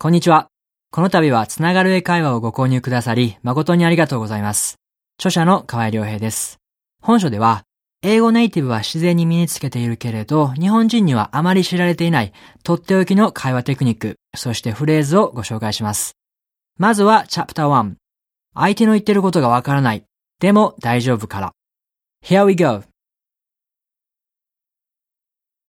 こんにちは。この度はつながる英会話をご購入くださり、誠にありがとうございます。著者の河合良平です。本書では、英語ネイティブは自然に身につけているけれど、日本人にはあまり知られていない、とっておきの会話テクニック、そしてフレーズをご紹介します。まずは、チャプター1。相手の言ってることがわからない。でも大丈夫から。Here we go!